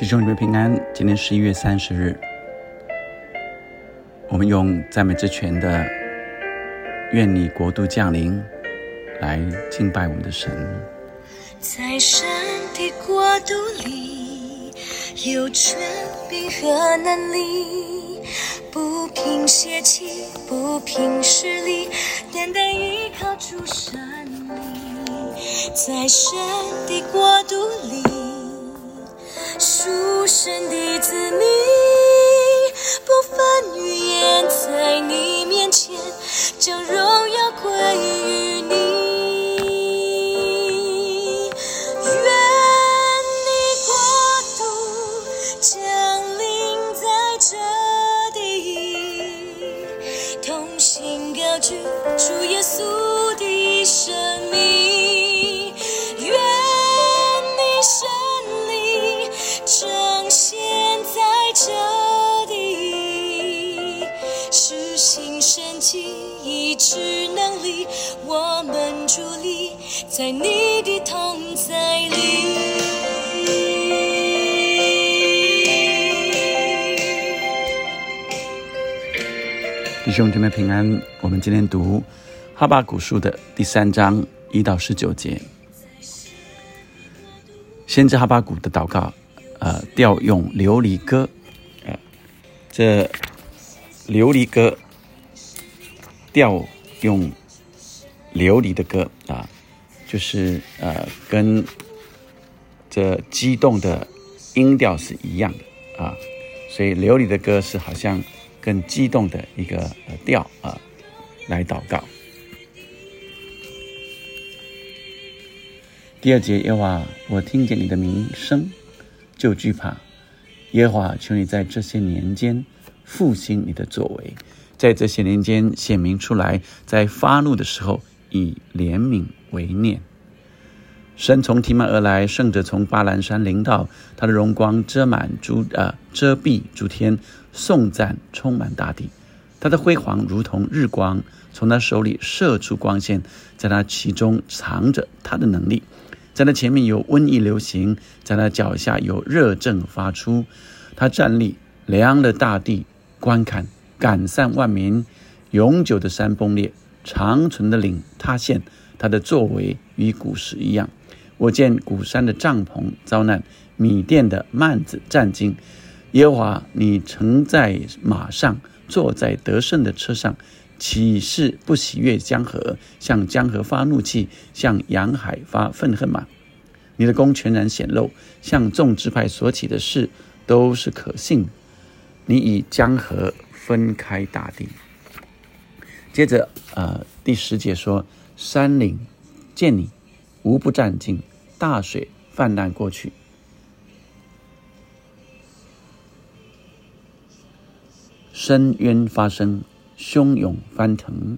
弟兄姊妹平安，今天十一月三十日，我们用赞美之泉的“愿你国度降临”来敬拜我们的神。在神的国度里，有权柄和能力，不凭血气，不凭实力，单单依靠主神力。在神的国度里，属神的子民，不分语言，兄姊妹平安，我们今天读哈巴古书的第三章一到十九节。先知哈巴古的祷告，呃，调用琉璃歌，呃，这琉璃歌调用琉璃的歌啊，就是呃，跟这激动的音调是一样的啊，所以琉璃的歌是好像更激动的一个调啊，来祷告。第二节，耶和华，我听见你的名声，就惧怕。耶和华，求你在这些年间复兴你的作为，在这些年间显明出来，在发怒的时候以怜悯为念。神从提曼而来，圣者从巴兰山临到，他的荣光遮满诸呃遮蔽诸天，颂赞充满大地。他的辉煌如同日光，从他手里射出光线，在他其中藏着他的能力。在他前面有瘟疫流行，在他脚下有热症发出。他站立，量了大地，观看，赶散万民。永久的山崩裂，长存的岭塌陷。他的作为与古时一样。我见古山的帐篷遭难，米店的幔子战惊。耶和华，你乘在马上，坐在得胜的车上。岂是不喜悦江河，向江河发怒气，向洋海发愤恨吗？你的功全然显露，向众支派所起的事都是可信。你以江河分开大地。接着，呃，第十节说：山岭见你，无不战惊；大水泛滥过去，深渊发生。汹涌翻腾，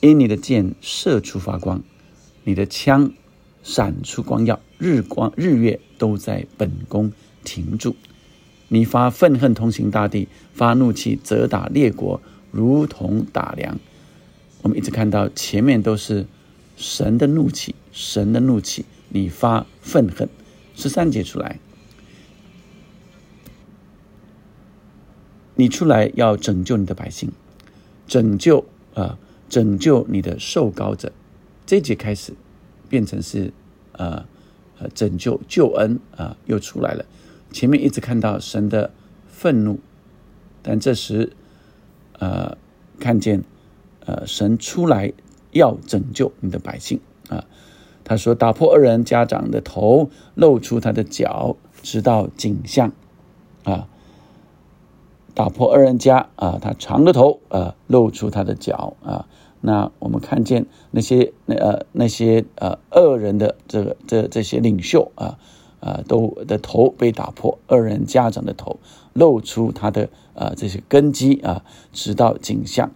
因你的箭射出发光，你的枪闪出光耀，日光日月都在本宫停住。你发愤恨通行大地，发怒气责打列国，如同打粮。我们一直看到前面都是神的怒气，神的怒气，你发愤恨。十三节出来，你出来要拯救你的百姓。拯救啊！拯救你的受膏者，这节开始变成是呃呃拯救救恩啊，又出来了。前面一直看到神的愤怒，但这时呃看见呃神出来要拯救你的百姓啊。他说：“打破二人家长的头，露出他的脚，直到颈项啊。”打破二人家啊，他长着头啊，露出他的脚啊。那我们看见那些那呃那些呃恶人的这个这这些领袖啊啊都的头被打破，二人家长的头露出他的啊这些根基啊，直到颈项。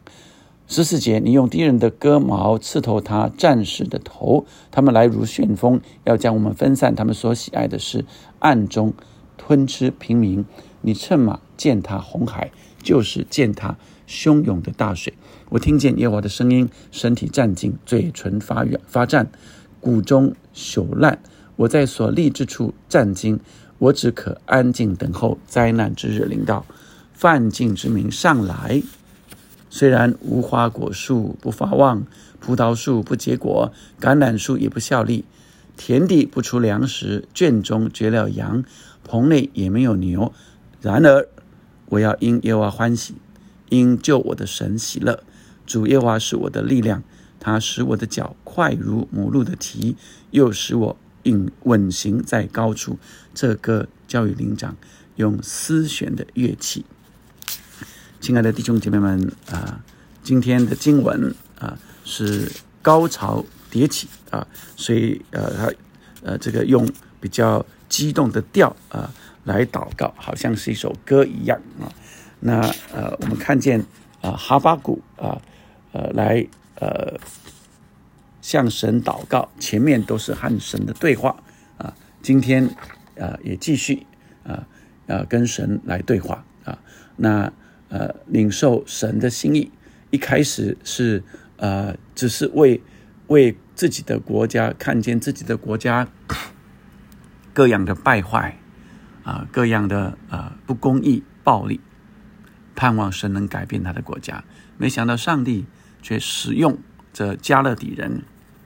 十四节，你用敌人的戈矛刺透他战士的头，他们来如旋风，要将我们分散。他们所喜爱的是暗中吞吃平民。你乘马践踏红海，就是践踏汹涌的大水。我听见耶和华的声音，身体战惊，嘴唇发软发战，骨中朽烂。我在所立之处战惊，我只可安静等候灾难之日临到，犯境之民上来。虽然无花果树不发旺，葡萄树不结果，橄榄树也不效力，田地不出粮食，圈中绝了羊，棚内也没有牛。然而，我要因耶和华欢喜，因救我的神喜乐。主耶和华是我的力量，他使我的脚快如母鹿的蹄，又使我应稳行在高处。这歌教育灵长用丝弦的乐器。亲爱的弟兄姐妹们啊，今天的经文啊是高潮迭起啊，所以呃，他呃这个用比较激动的调啊来祷告，好像是一首歌一样啊。那呃，我们看见啊哈巴谷啊呃来呃向神祷告，前面都是和神的对话啊，今天啊也继续啊呃跟神来对话啊，那。呃，领受神的心意，一开始是呃，只是为为自己的国家看见自己的国家 各样的败坏啊，各样的呃不公义、暴力，盼望神能改变他的国家。没想到上帝却使用这加勒底人，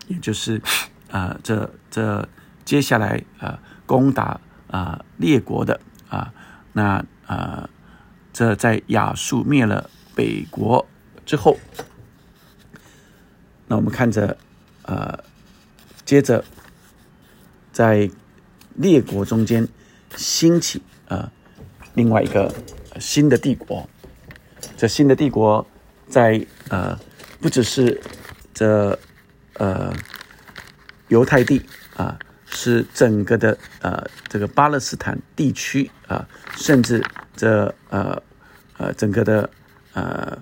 也就是啊，这这接下来啊攻打啊列国的啊那啊。这在亚述灭了北国之后，那我们看着，呃，接着在列国中间兴起啊另外一个新的帝国。这新的帝国在呃不只是这呃犹太地啊，是整个的呃这个巴勒斯坦地区啊，甚至这呃。呃，整个的呃，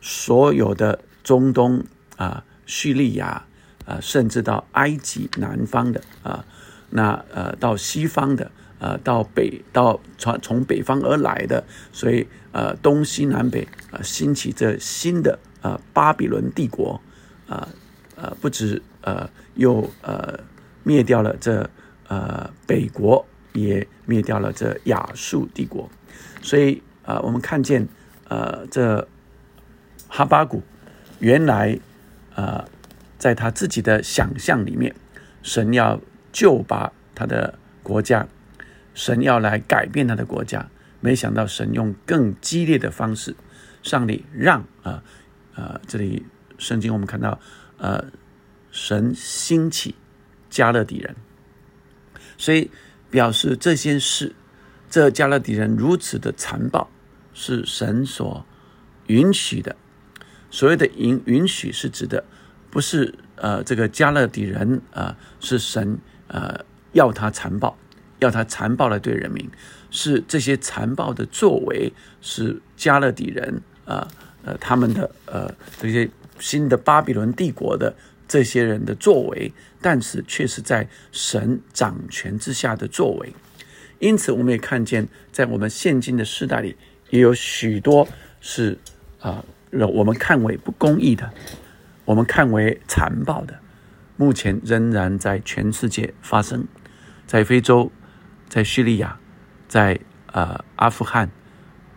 所有的中东啊，叙利亚啊，甚至到埃及南方的啊，那呃，到西方的呃，到北到从从北方而来的，所以呃，东西南北啊，兴起这新的呃巴比伦帝国啊呃，不止呃又呃灭掉了这呃北国，也灭掉了这亚述帝国，所以。啊，我们看见，呃，这哈巴谷原来，呃，在他自己的想象里面，神要救拔他的国家，神要来改变他的国家，没想到神用更激烈的方式，上帝让啊，呃，这里圣经我们看到，呃，神兴起加勒底人，所以表示这些事，这加勒底人如此的残暴。是神所允许的，所谓的允允许是指的，不是呃这个加勒底人啊，是神呃要他残暴，要他残暴来对人民，是这些残暴的作为是加勒底人啊呃他们的呃这些新的巴比伦帝国的这些人的作为，但是却是在神掌权之下的作为，因此我们也看见在我们现今的时代里。也有许多是啊，我们看为不公义的，我们看为残暴的，目前仍然在全世界发生，在非洲，在叙利亚，在呃阿富汗，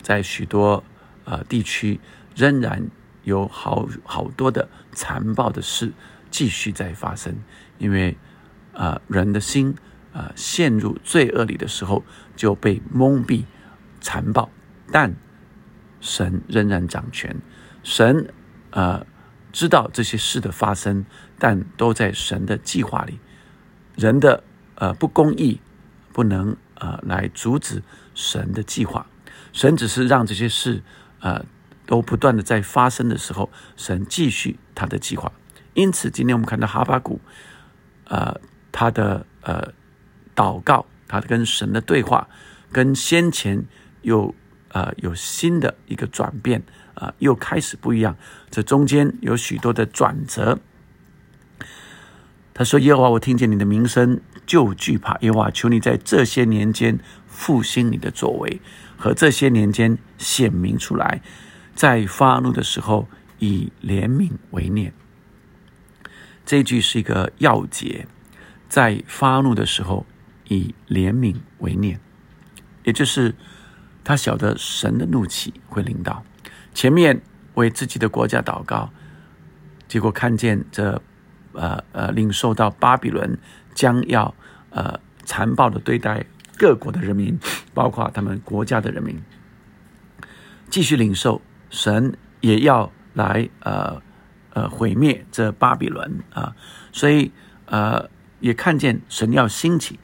在许多呃地区，仍然有好好多的残暴的事继续在发生，因为啊人的心啊陷入罪恶里的时候就被蒙蔽，残暴。但神仍然掌权，神呃知道这些事的发生，但都在神的计划里。人的呃不公义不能呃来阻止神的计划，神只是让这些事呃都不断的在发生的时候，神继续他的计划。因此，今天我们看到哈巴谷，呃，他的呃祷告，他跟神的对话，跟先前有。呃，有新的一个转变，啊，又开始不一样。这中间有许多的转折。他说：“耶和华，我听见你的名声，就惧怕。耶和华，求你在这些年间复兴你的作为，和这些年间显明出来，在发怒的时候以怜悯为念。”这句是一个要节，在发怒的时候以怜悯为念。也就是他晓得神的怒气会临到。前面为自己的国家祷告，结果看见这呃呃领受到巴比伦将要呃残暴的对待各国的人民，包括他们国家的人民，继续领受神也要来呃呃毁灭这巴比伦啊，所以呃也看见神要兴起，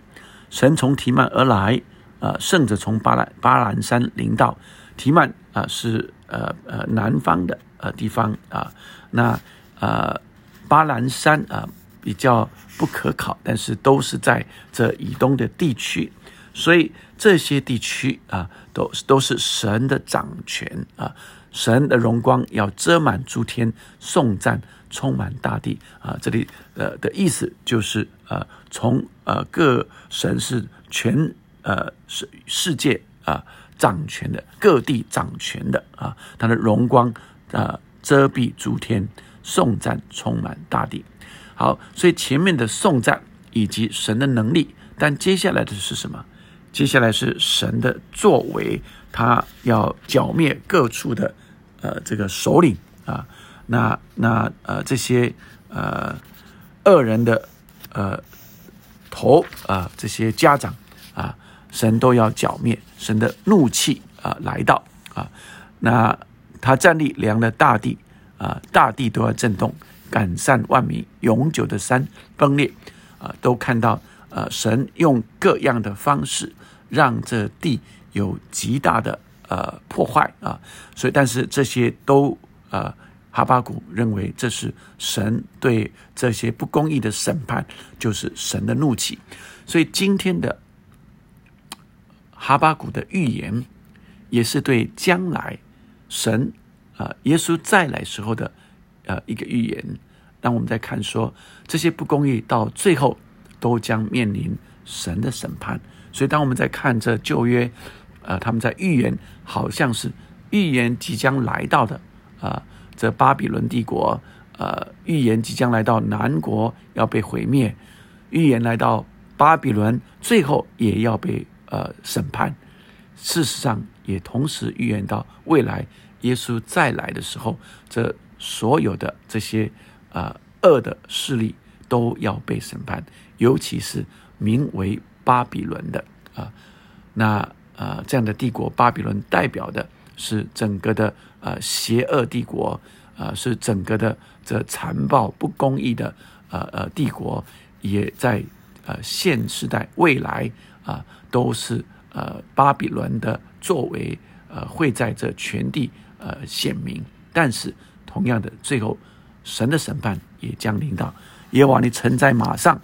神从提曼而来。呃，圣者从巴兰巴兰山临到提曼啊，是呃呃南方的呃地方啊。那呃巴兰山啊比较不可考，但是都是在这以东的地区，所以这些地区啊都都是神的掌权啊，神的荣光要遮满诸天，颂赞充满大地啊。这里呃的意思就是呃从呃各神是全。呃，世世界啊，掌权的各地掌权的啊，他的荣光啊，遮蔽诸天，颂赞充满大地。好，所以前面的颂赞以及神的能力，但接下来的是什么？接下来是神的作为，他要剿灭各处的呃这个首领啊，那那呃这些呃恶人的呃头啊，这些家长啊。神都要剿灭，神的怒气啊来到啊，那他站立量了大地啊，大地都要震动，赶散万民，永久的山崩裂啊，都看到呃，神用各样的方式让这地有极大的呃破坏啊，所以但是这些都呃，哈巴谷认为这是神对这些不公义的审判，就是神的怒气，所以今天的。哈巴谷的预言，也是对将来神啊耶稣再来时候的呃一个预言。当我们在看说这些不公义到最后都将面临神的审判。所以当我们在看这旧约，呃，他们在预言，好像是预言即将来到的啊，这巴比伦帝国，呃，预言即将来到南国要被毁灭，预言来到巴比伦最后也要被。呃，审判，事实上也同时预言到未来耶稣再来的时候，这所有的这些呃恶的势力都要被审判，尤其是名为巴比伦的啊，那呃这样的帝国，巴比伦代表的是整个的呃邪恶帝国，呃是整个的这残暴不公义的呃呃帝国，也在呃现时代未来。啊，都是呃巴比伦的作为，呃会在这全地呃显明。但是同样的，最后神的审判也将临到。耶和华，你乘在马上，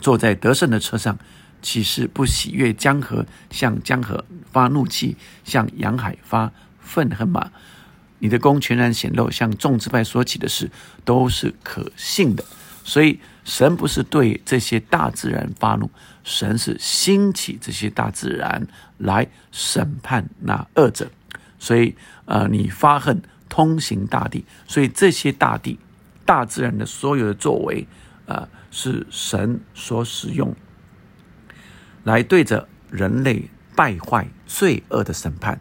坐在得胜的车上，岂是不喜悦江河？向江河发怒气，向洋海发愤恨吗？你的功全然显露，向众支派说起的事都是可信的。所以神不是对这些大自然发怒。神是兴起这些大自然来审判那恶者，所以呃，你发恨通行大地，所以这些大地、大自然的所有的作为，呃，是神所使用来对着人类败坏罪恶的审判。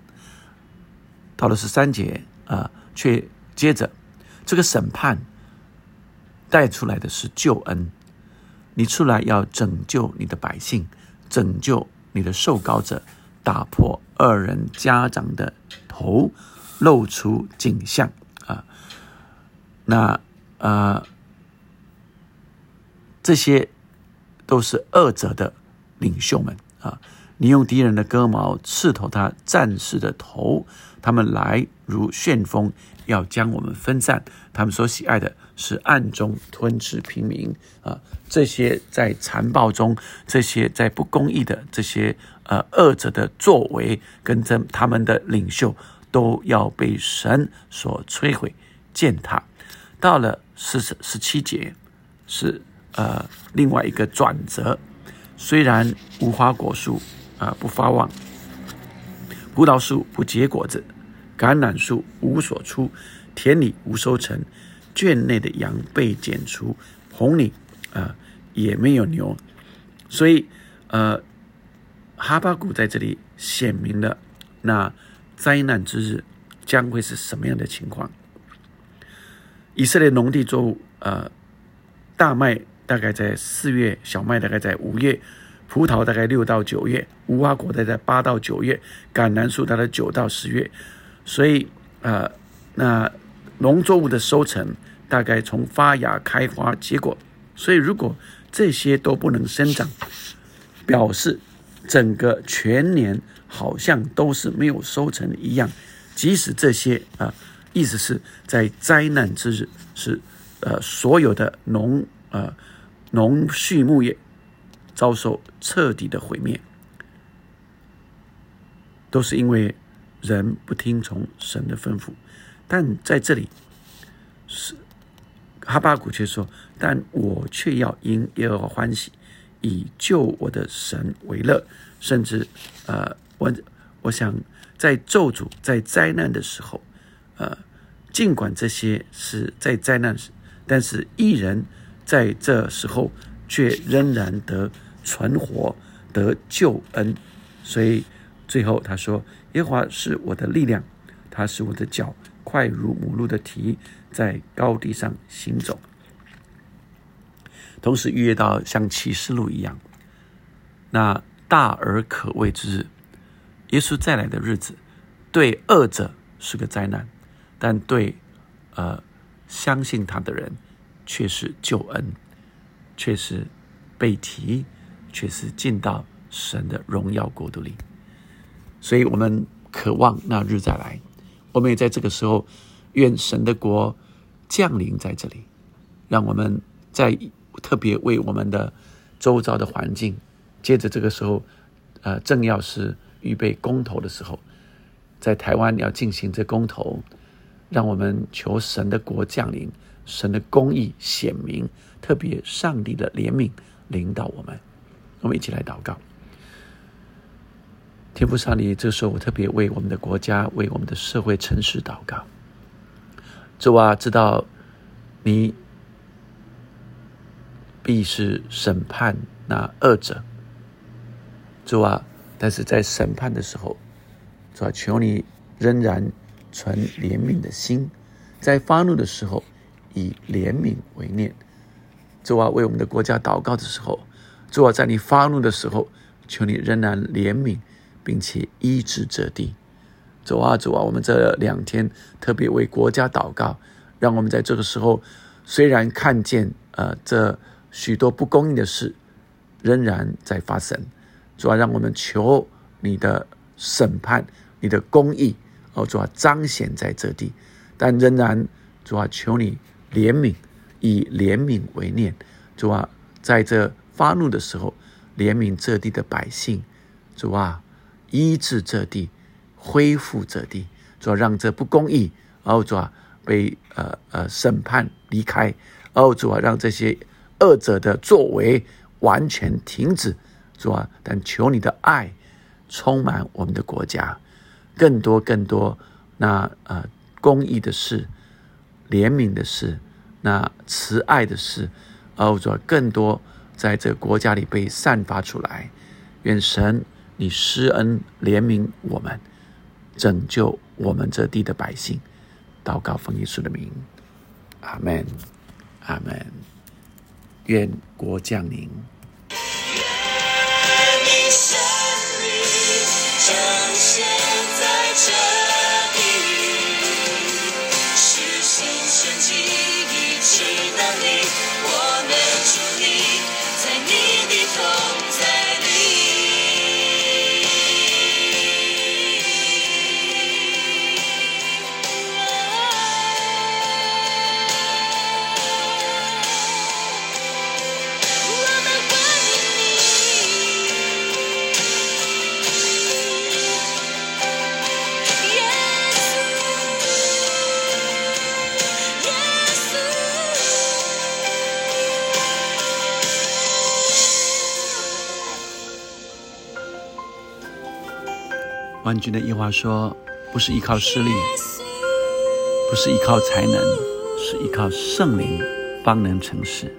到了十三节啊，却接着这个审判带出来的是救恩。你出来要拯救你的百姓，拯救你的受膏者，打破二人家长的头，露出景象啊！那呃，这些都是恶者的领袖们啊！你用敌人的戈矛刺透他战士的头，他们来如旋风，要将我们分散。他们所喜爱的。是暗中吞噬平民啊！这些在残暴中，这些在不公义的这些呃恶者的作为，跟着他们的领袖，都要被神所摧毁践踏。到了十十七节，是呃另外一个转折。虽然无花果树啊不发旺，葡萄树不结果子，橄榄树无所出，田里无收成。圈内的羊被剪除，棚里啊也没有牛，所以呃哈巴谷在这里显明了那灾难之日将会是什么样的情况。以色列农地作物，呃，大麦大概在四月，小麦大概在五月，葡萄大概六到九月，无花果大概八到九月，橄榄树大概九到十月。所以，呃，那农作物的收成大概从发芽、开花、结果。所以，如果这些都不能生长，表示整个全年好像都是没有收成一样。即使这些啊，意思是在灾难之日，是呃所有的农呃农畜牧业遭受彻底的毁灭，都是因为人不听从神的吩咐。但在这里是。哈巴谷却说：“但我却要因耶和华欢喜，以救我的神为乐。甚至，呃，我我想在咒诅、在灾难的时候，呃，尽管这些是在灾难时，但是艺人在这时候却仍然得存活、得救恩。所以最后他说：耶和华是我的力量，他是我的脚，快如母鹿的蹄。”在高地上行走，同时预约到像启示录一样，那大而可畏之日，耶稣再来的日子，对恶者是个灾难，但对呃相信他的人却是救恩，却是被提，却是进到神的荣耀国度里。所以我们渴望那日再来，我们也在这个时候，愿神的国。降临在这里，让我们在特别为我们的周遭的环境。接着这个时候，呃，正要是预备公投的时候，在台湾要进行这公投，让我们求神的国降临，神的公义显明，特别上帝的怜悯领导我们。我们一起来祷告，天父上帝，这时候我特别为我们的国家、为我们的社会、城市祷告。主啊，知道你必是审判那恶者。主啊，但是在审判的时候，主啊，求你仍然存怜悯的心，在发怒的时候以怜悯为念。主啊，为我们的国家祷告的时候，主啊，在你发怒的时候，求你仍然怜悯，并且医治这地。主啊主啊！我们这两天特别为国家祷告，让我们在这个时候，虽然看见呃这许多不公义的事仍然在发生，主要让我们求你的审判、你的公义哦，主要彰显在这地，但仍然主要求你怜悯，以怜悯为念，主啊，在这发怒的时候怜悯这地的百姓，主啊，医治这地。恢复这地，主要让这不公义，哦主啊被呃呃审判离开，哦主啊让这些恶者的作为完全停止，主啊但求你的爱充满我们的国家，更多更多那呃公义的事、怜悯的事、那慈爱的事，哦主更多在这个国家里被散发出来，愿神你施恩怜悯我们。拯救我们这地的百姓，祷告奉耶稣的名，阿门，阿门。愿国降临。知道你，我们祝你。万军的一话说：“不是依靠势力，不是依靠才能，是依靠圣灵，方能成事。”